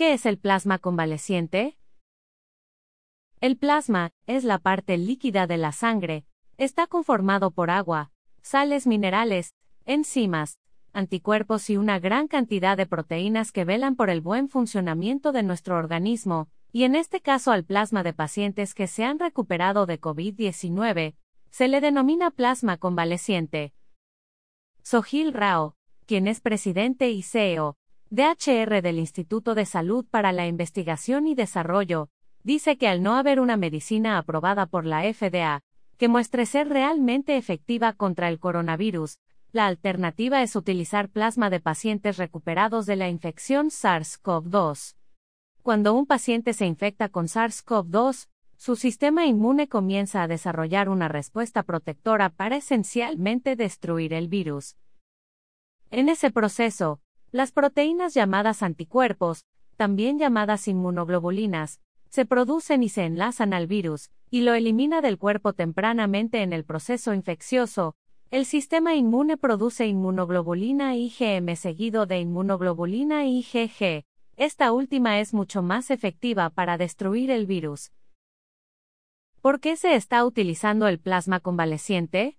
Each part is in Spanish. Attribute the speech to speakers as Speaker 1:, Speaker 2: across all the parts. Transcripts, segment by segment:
Speaker 1: ¿Qué es el plasma convaleciente? El plasma es la parte líquida de la sangre, está conformado por agua, sales minerales, enzimas, anticuerpos y una gran cantidad de proteínas que velan por el buen funcionamiento de nuestro organismo, y en este caso al plasma de pacientes que se han recuperado de COVID-19, se le denomina plasma convaleciente. Sohil Rao, quien es presidente y CEO DHR del Instituto de Salud para la Investigación y Desarrollo, dice que al no haber una medicina aprobada por la FDA, que muestre ser realmente efectiva contra el coronavirus, la alternativa es utilizar plasma de pacientes recuperados de la infección SARS-CoV-2. Cuando un paciente se infecta con SARS-CoV-2, su sistema inmune comienza a desarrollar una respuesta protectora para esencialmente destruir el virus. En ese proceso, las proteínas llamadas anticuerpos, también llamadas inmunoglobulinas, se producen y se enlazan al virus, y lo elimina del cuerpo tempranamente en el proceso infeccioso, el sistema inmune produce inmunoglobulina IgM seguido de inmunoglobulina IgG. Esta última es mucho más efectiva para destruir el virus. ¿Por qué se está utilizando el plasma convaleciente?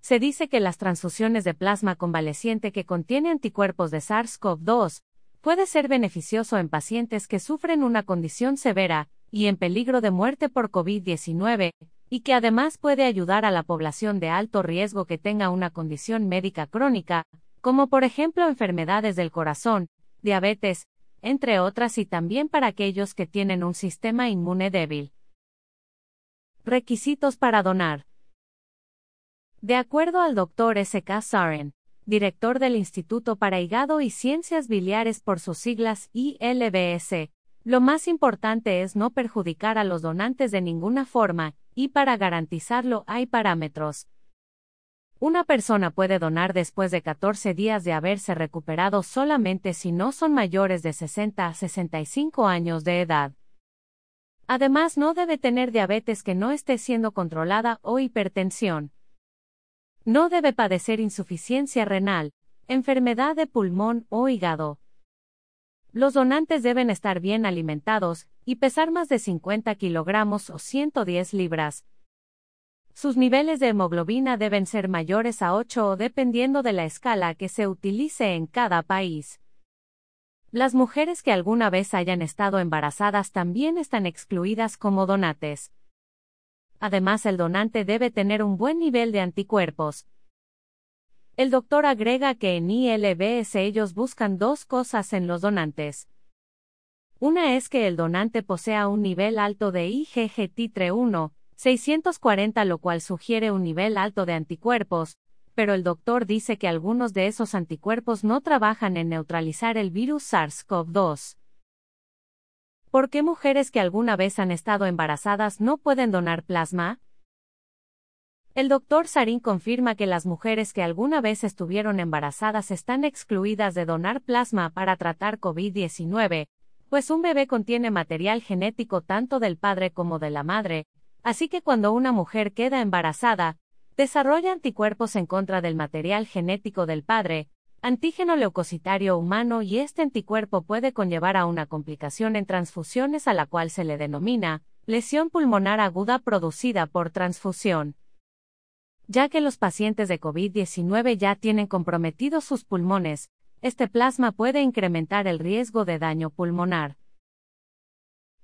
Speaker 1: Se dice que las transfusiones de plasma convaleciente que contiene anticuerpos de SARS-CoV-2 puede ser beneficioso en pacientes que sufren una condición severa y en peligro de muerte por COVID-19, y que además puede ayudar a la población de alto riesgo que tenga una condición médica crónica, como por ejemplo enfermedades del corazón, diabetes, entre otras y también para aquellos que tienen un sistema inmune débil. Requisitos para donar. De acuerdo al Dr. S.K. Saren, director del Instituto para Hígado y Ciencias Biliares por sus siglas ILBS, lo más importante es no perjudicar a los donantes de ninguna forma, y para garantizarlo hay parámetros. Una persona puede donar después de 14 días de haberse recuperado solamente si no son mayores de 60 a 65 años de edad. Además, no debe tener diabetes que no esté siendo controlada o hipertensión. No debe padecer insuficiencia renal, enfermedad de pulmón o hígado. Los donantes deben estar bien alimentados y pesar más de 50 kilogramos o 110 libras. Sus niveles de hemoglobina deben ser mayores a 8 o dependiendo de la escala que se utilice en cada país. Las mujeres que alguna vez hayan estado embarazadas también están excluidas como donates. Además, el donante debe tener un buen nivel de anticuerpos, el doctor agrega que en ILBS ellos buscan dos cosas en los donantes. Una es que el donante posea un nivel alto de IgG titre 1, 640 lo cual sugiere un nivel alto de anticuerpos, pero el doctor dice que algunos de esos anticuerpos no trabajan en neutralizar el virus SARS-CoV-2. ¿Por qué mujeres que alguna vez han estado embarazadas no pueden donar plasma? El doctor Sarin confirma que las mujeres que alguna vez estuvieron embarazadas están excluidas de donar plasma para tratar COVID-19, pues un bebé contiene material genético tanto del padre como de la madre, así que cuando una mujer queda embarazada, desarrolla anticuerpos en contra del material genético del padre, antígeno leucocitario humano y este anticuerpo puede conllevar a una complicación en transfusiones a la cual se le denomina lesión pulmonar aguda producida por transfusión ya que los pacientes de COVID-19 ya tienen comprometidos sus pulmones, este plasma puede incrementar el riesgo de daño pulmonar.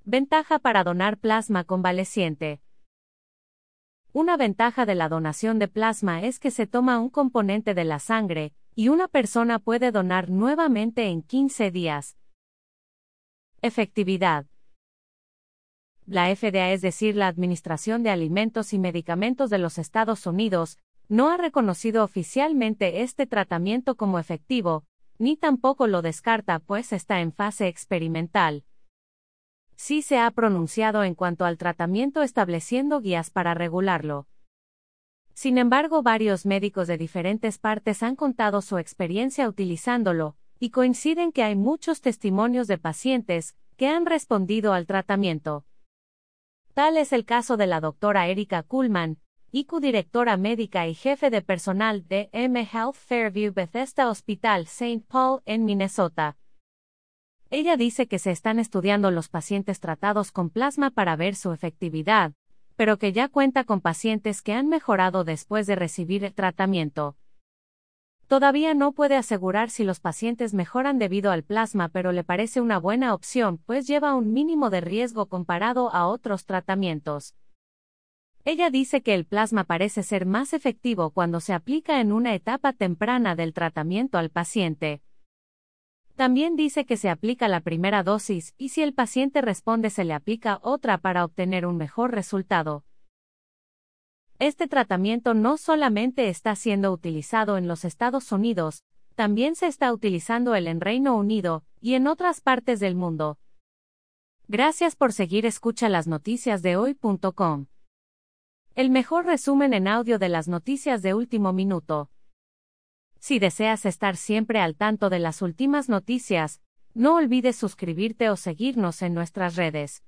Speaker 1: Ventaja para donar plasma convaleciente. Una ventaja de la donación de plasma es que se toma un componente de la sangre, y una persona puede donar nuevamente en 15 días. Efectividad la FDA, es decir, la Administración de Alimentos y Medicamentos de los Estados Unidos, no ha reconocido oficialmente este tratamiento como efectivo, ni tampoco lo descarta pues está en fase experimental. Sí se ha pronunciado en cuanto al tratamiento estableciendo guías para regularlo. Sin embargo, varios médicos de diferentes partes han contado su experiencia utilizándolo, y coinciden que hay muchos testimonios de pacientes que han respondido al tratamiento. Tal es el caso de la doctora Erika Kuhlman, IQ directora médica y jefe de personal de M Health Fairview Bethesda Hospital St. Paul en Minnesota. Ella dice que se están estudiando los pacientes tratados con plasma para ver su efectividad, pero que ya cuenta con pacientes que han mejorado después de recibir el tratamiento. Todavía no puede asegurar si los pacientes mejoran debido al plasma, pero le parece una buena opción, pues lleva un mínimo de riesgo comparado a otros tratamientos. Ella dice que el plasma parece ser más efectivo cuando se aplica en una etapa temprana del tratamiento al paciente. También dice que se aplica la primera dosis y si el paciente responde se le aplica otra para obtener un mejor resultado. Este tratamiento no solamente está siendo utilizado en los Estados Unidos, también se está utilizando el en Reino Unido y en otras partes del mundo. Gracias por seguir escucha las noticias de hoy.com. El mejor resumen en audio de las noticias de último minuto. Si deseas estar siempre al tanto de las últimas noticias, no olvides suscribirte o seguirnos en nuestras redes.